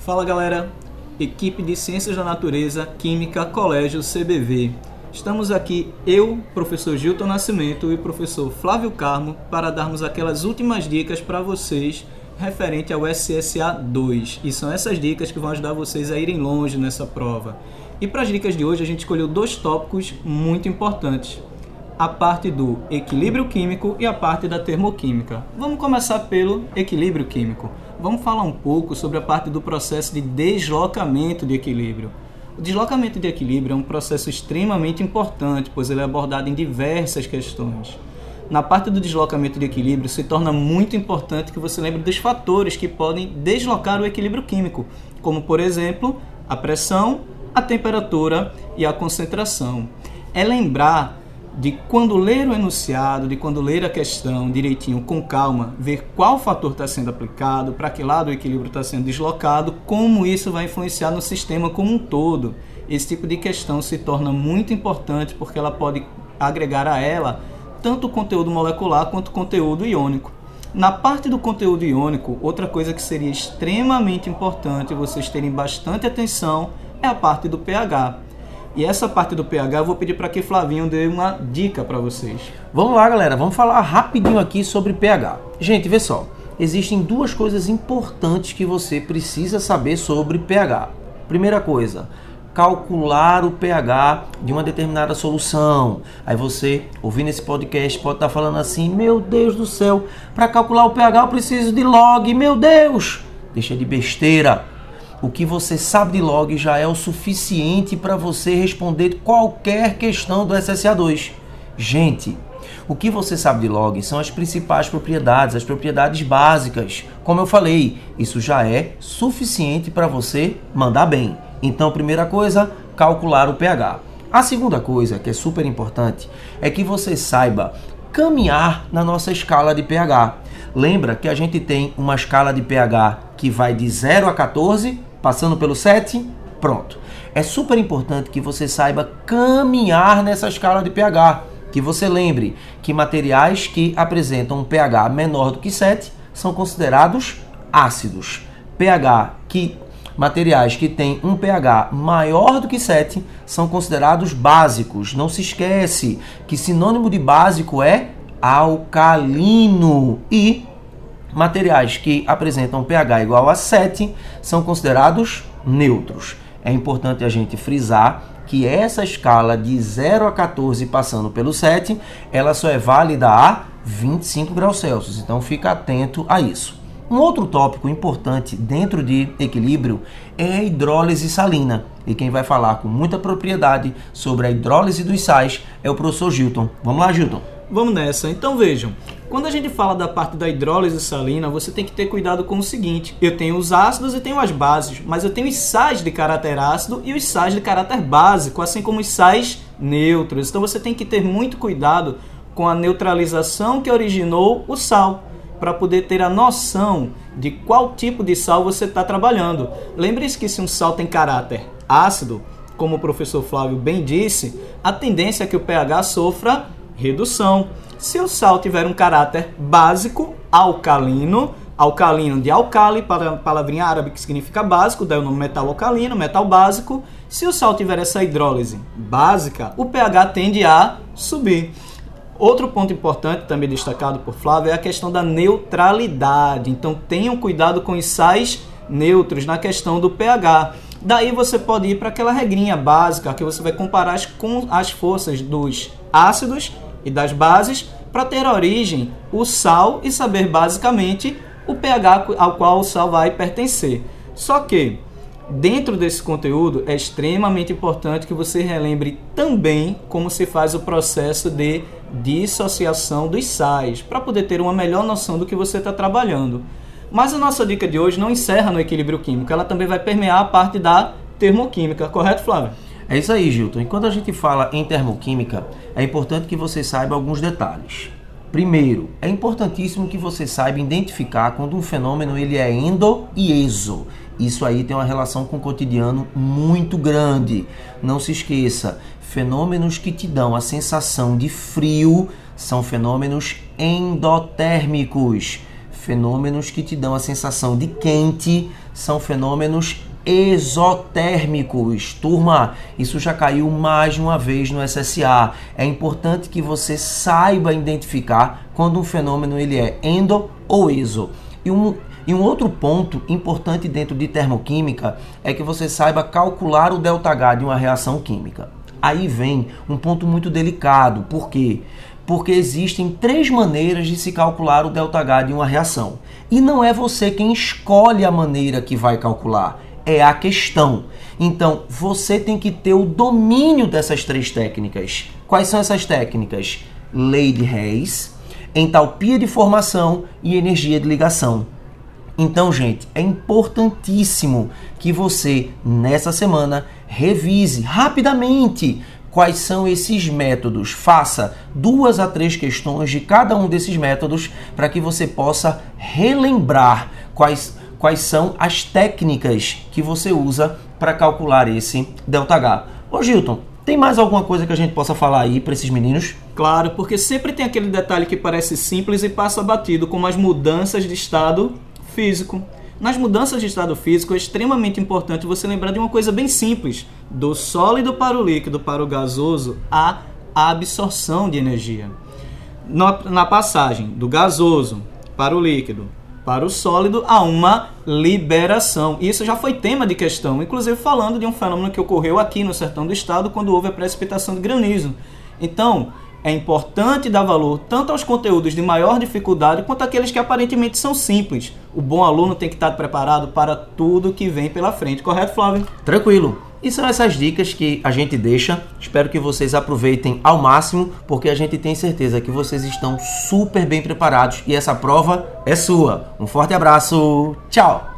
Fala galera, equipe de Ciências da Natureza, Química, Colégio CBV. Estamos aqui, eu, professor Gilton Nascimento e professor Flávio Carmo, para darmos aquelas últimas dicas para vocês referente ao SSA 2. E são essas dicas que vão ajudar vocês a irem longe nessa prova. E para as dicas de hoje, a gente escolheu dois tópicos muito importantes: a parte do equilíbrio químico e a parte da termoquímica. Vamos começar pelo equilíbrio químico. Vamos falar um pouco sobre a parte do processo de deslocamento de equilíbrio. O deslocamento de equilíbrio é um processo extremamente importante, pois ele é abordado em diversas questões. Na parte do deslocamento de equilíbrio, se torna muito importante que você lembre dos fatores que podem deslocar o equilíbrio químico, como, por exemplo, a pressão, a temperatura e a concentração. É lembrar de quando ler o enunciado, de quando ler a questão direitinho, com calma, ver qual fator está sendo aplicado, para que lado o equilíbrio está sendo deslocado, como isso vai influenciar no sistema como um todo. Esse tipo de questão se torna muito importante porque ela pode agregar a ela tanto o conteúdo molecular quanto o conteúdo iônico. Na parte do conteúdo iônico, outra coisa que seria extremamente importante vocês terem bastante atenção é a parte do pH. E essa parte do pH eu vou pedir para que Flavinho dê uma dica para vocês. Vamos lá, galera, vamos falar rapidinho aqui sobre pH. Gente, vê só, existem duas coisas importantes que você precisa saber sobre pH. Primeira coisa, calcular o pH de uma determinada solução. Aí você, ouvindo esse podcast, pode estar falando assim: "Meu Deus do céu, para calcular o pH eu preciso de log, meu Deus!" Deixa de besteira o que você sabe de log já é o suficiente para você responder qualquer questão do SSA2. Gente, o que você sabe de log são as principais propriedades, as propriedades básicas. Como eu falei, isso já é suficiente para você mandar bem. Então, primeira coisa, calcular o pH. A segunda coisa, que é super importante, é que você saiba caminhar na nossa escala de pH. Lembra que a gente tem uma escala de pH que vai de 0 a 14 passando pelo 7, pronto. É super importante que você saiba caminhar nessa escala de pH. Que você lembre que materiais que apresentam um pH menor do que 7 são considerados ácidos. pH que materiais que têm um pH maior do que 7 são considerados básicos. Não se esquece que sinônimo de básico é alcalino e Materiais que apresentam pH igual a 7 são considerados neutros. É importante a gente frisar que essa escala de 0 a 14 passando pelo 7, ela só é válida a 25 graus Celsius. Então fica atento a isso. Um outro tópico importante dentro de equilíbrio é a hidrólise salina. E quem vai falar com muita propriedade sobre a hidrólise dos sais é o professor Gilton. Vamos lá, Gilton. Vamos nessa. Então vejam, quando a gente fala da parte da hidrólise salina, você tem que ter cuidado com o seguinte: eu tenho os ácidos e tenho as bases, mas eu tenho os sais de caráter ácido e os sais de caráter básico, assim como os sais neutros. Então você tem que ter muito cuidado com a neutralização que originou o sal, para poder ter a noção de qual tipo de sal você está trabalhando. Lembre-se que se um sal tem caráter ácido, como o professor Flávio bem disse, a tendência é que o pH sofra redução. Se o sal tiver um caráter básico, alcalino, alcalino de alcali, palavrinha árabe que significa básico, daí o nome metal alcalino, metal básico. Se o sal tiver essa hidrólise básica, o pH tende a subir. Outro ponto importante, também destacado por Flávio, é a questão da neutralidade. Então tenham cuidado com os sais neutros na questão do pH. Daí você pode ir para aquela regrinha básica que você vai comparar as, com as forças dos ácidos e das bases para ter origem o sal e saber basicamente o pH ao qual o sal vai pertencer. Só que dentro desse conteúdo é extremamente importante que você relembre também como se faz o processo de dissociação dos sais, para poder ter uma melhor noção do que você está trabalhando. Mas a nossa dica de hoje não encerra no equilíbrio químico, ela também vai permear a parte da termoquímica, correto, Flávio? É isso aí, Gilton. E quando a gente fala em termoquímica, é importante que você saiba alguns detalhes. Primeiro, é importantíssimo que você saiba identificar quando um fenômeno ele é endo e exo. Isso aí tem uma relação com o cotidiano muito grande. Não se esqueça, fenômenos que te dão a sensação de frio são fenômenos endotérmicos fenômenos que te dão a sensação de quente são fenômenos exotérmicos. Turma, isso já caiu mais uma vez no SSA. É importante que você saiba identificar quando um fenômeno ele é endo ou exo. E um, e um outro ponto importante dentro de termoquímica é que você saiba calcular o ΔH de uma reação química. Aí vem um ponto muito delicado. Por quê? Porque existem três maneiras de se calcular o ΔH de uma reação. E não é você quem escolhe a maneira que vai calcular, é a questão. Então, você tem que ter o domínio dessas três técnicas. Quais são essas técnicas? Lei de Reis, entalpia de formação e energia de ligação. Então, gente, é importantíssimo que você nessa semana revise rapidamente quais são esses métodos. Faça duas a três questões de cada um desses métodos para que você possa relembrar quais, quais são as técnicas que você usa para calcular esse ΔH. Ô Gilton, tem mais alguma coisa que a gente possa falar aí para esses meninos? Claro, porque sempre tem aquele detalhe que parece simples e passa batido, como as mudanças de estado físico. Nas mudanças de estado físico é extremamente importante você lembrar de uma coisa bem simples: do sólido para o líquido para o gasoso, há absorção de energia. Na passagem do gasoso para o líquido para o sólido, há uma liberação. Isso já foi tema de questão, inclusive falando de um fenômeno que ocorreu aqui no sertão do estado quando houve a precipitação de granizo. Então, é importante dar valor tanto aos conteúdos de maior dificuldade quanto aqueles que aparentemente são simples. O bom aluno tem que estar preparado para tudo que vem pela frente, correto, Flávio? Tranquilo. E são essas dicas que a gente deixa. Espero que vocês aproveitem ao máximo, porque a gente tem certeza que vocês estão super bem preparados e essa prova é sua. Um forte abraço. Tchau.